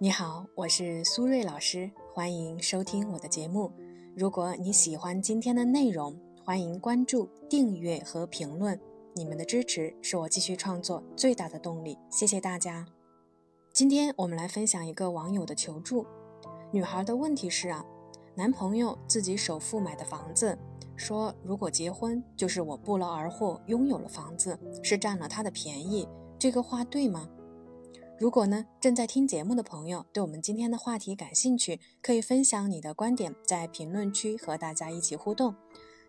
你好，我是苏瑞老师，欢迎收听我的节目。如果你喜欢今天的内容，欢迎关注、订阅和评论。你们的支持是我继续创作最大的动力，谢谢大家。今天我们来分享一个网友的求助。女孩的问题是啊，男朋友自己首付买的房子，说如果结婚就是我不劳而获拥有了房子，是占了他的便宜，这个话对吗？如果呢，正在听节目的朋友对我们今天的话题感兴趣，可以分享你的观点，在评论区和大家一起互动。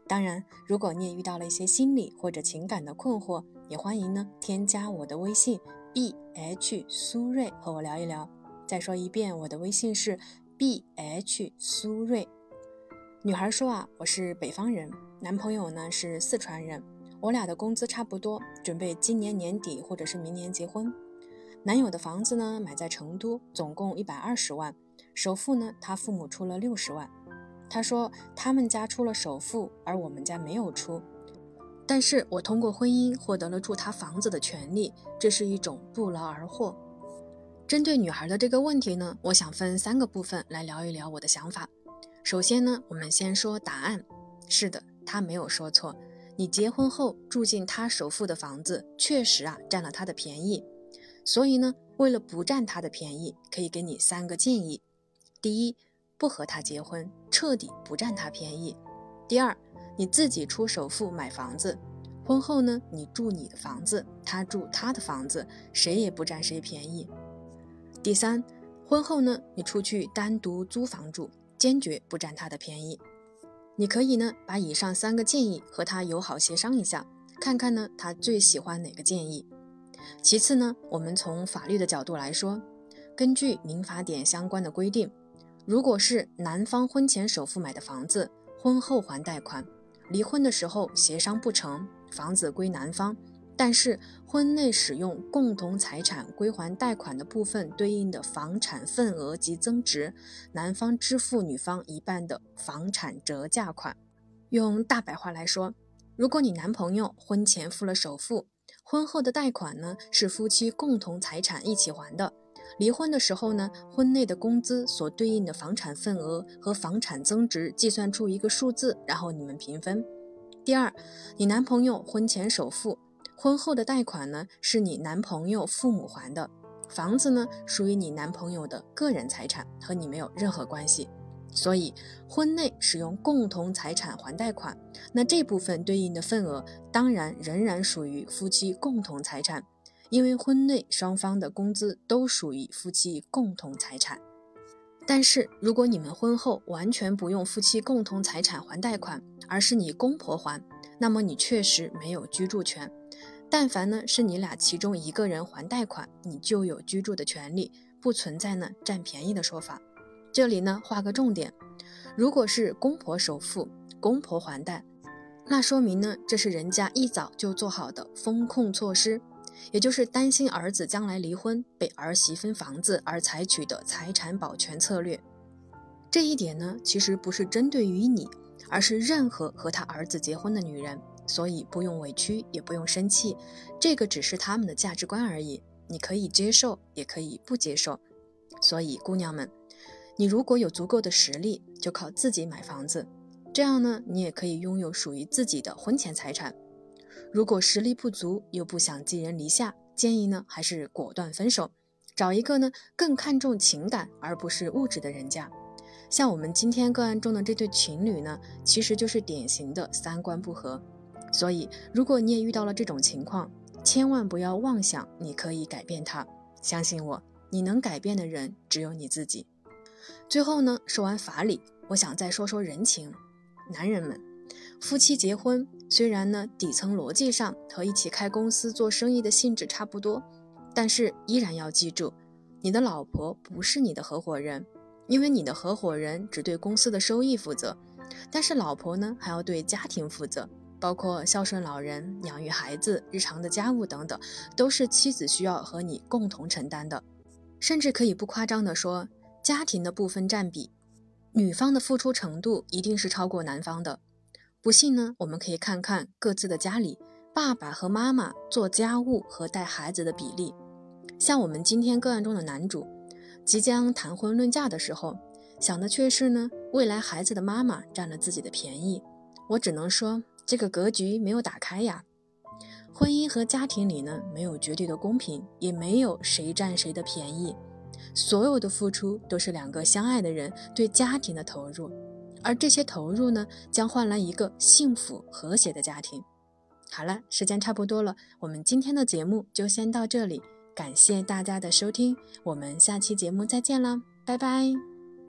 当然，如果你也遇到了一些心理或者情感的困惑，也欢迎呢添加我的微信 b h 苏瑞和我聊一聊。再说一遍，我的微信是 b h 苏瑞。女孩说啊，我是北方人，男朋友呢是四川人，我俩的工资差不多，准备今年年底或者是明年结婚。男友的房子呢，买在成都，总共一百二十万，首付呢，他父母出了六十万。他说他们家出了首付，而我们家没有出。但是我通过婚姻获得了住他房子的权利，这是一种不劳而获。针对女孩的这个问题呢，我想分三个部分来聊一聊我的想法。首先呢，我们先说答案。是的，他没有说错，你结婚后住进他首付的房子，确实啊占了他的便宜。所以呢，为了不占他的便宜，可以给你三个建议：第一，不和他结婚，彻底不占他便宜；第二，你自己出首付买房子，婚后呢，你住你的房子，他住他的房子，谁也不占谁便宜；第三，婚后呢，你出去单独租房住，坚决不占他的便宜。你可以呢，把以上三个建议和他友好协商一下，看看呢，他最喜欢哪个建议。其次呢，我们从法律的角度来说，根据民法典相关的规定，如果是男方婚前首付买的房子，婚后还贷款，离婚的时候协商不成，房子归男方，但是婚内使用共同财产归还贷款的部分对应的房产份额及增值，男方支付女方一半的房产折价款。用大白话来说，如果你男朋友婚前付了首付，婚后的贷款呢，是夫妻共同财产一起还的。离婚的时候呢，婚内的工资所对应的房产份额和房产增值计算出一个数字，然后你们平分。第二，你男朋友婚前首付，婚后的贷款呢，是你男朋友父母还的。房子呢，属于你男朋友的个人财产，和你没有任何关系。所以，婚内使用共同财产还贷款，那这部分对应的份额当然仍然属于夫妻共同财产，因为婚内双方的工资都属于夫妻共同财产。但是，如果你们婚后完全不用夫妻共同财产还贷款，而是你公婆还，那么你确实没有居住权。但凡呢是你俩其中一个人还贷款，你就有居住的权利，不存在呢占便宜的说法。这里呢，画个重点，如果是公婆首付，公婆还贷，那说明呢，这是人家一早就做好的风控措施，也就是担心儿子将来离婚被儿媳分房子而采取的财产保全策略。这一点呢，其实不是针对于你，而是任何和他儿子结婚的女人，所以不用委屈，也不用生气，这个只是他们的价值观而已，你可以接受，也可以不接受。所以，姑娘们。你如果有足够的实力，就靠自己买房子，这样呢，你也可以拥有属于自己的婚前财产。如果实力不足，又不想寄人篱下，建议呢还是果断分手，找一个呢更看重情感而不是物质的人家。像我们今天个案中的这对情侣呢，其实就是典型的三观不合。所以，如果你也遇到了这种情况，千万不要妄想你可以改变他。相信我，你能改变的人只有你自己。最后呢，说完法理，我想再说说人情。男人们，夫妻结婚虽然呢底层逻辑上和一起开公司做生意的性质差不多，但是依然要记住，你的老婆不是你的合伙人，因为你的合伙人只对公司的收益负责，但是老婆呢还要对家庭负责，包括孝顺老人、养育孩子、日常的家务等等，都是妻子需要和你共同承担的，甚至可以不夸张地说。家庭的部分占比，女方的付出程度一定是超过男方的。不信呢，我们可以看看各自的家里，爸爸和妈妈做家务和带孩子的比例。像我们今天个案中的男主，即将谈婚论嫁的时候，想的却是呢，未来孩子的妈妈占了自己的便宜。我只能说，这个格局没有打开呀。婚姻和家庭里呢，没有绝对的公平，也没有谁占谁的便宜。所有的付出都是两个相爱的人对家庭的投入，而这些投入呢，将换来一个幸福和谐的家庭。好了，时间差不多了，我们今天的节目就先到这里，感谢大家的收听，我们下期节目再见啦，拜拜。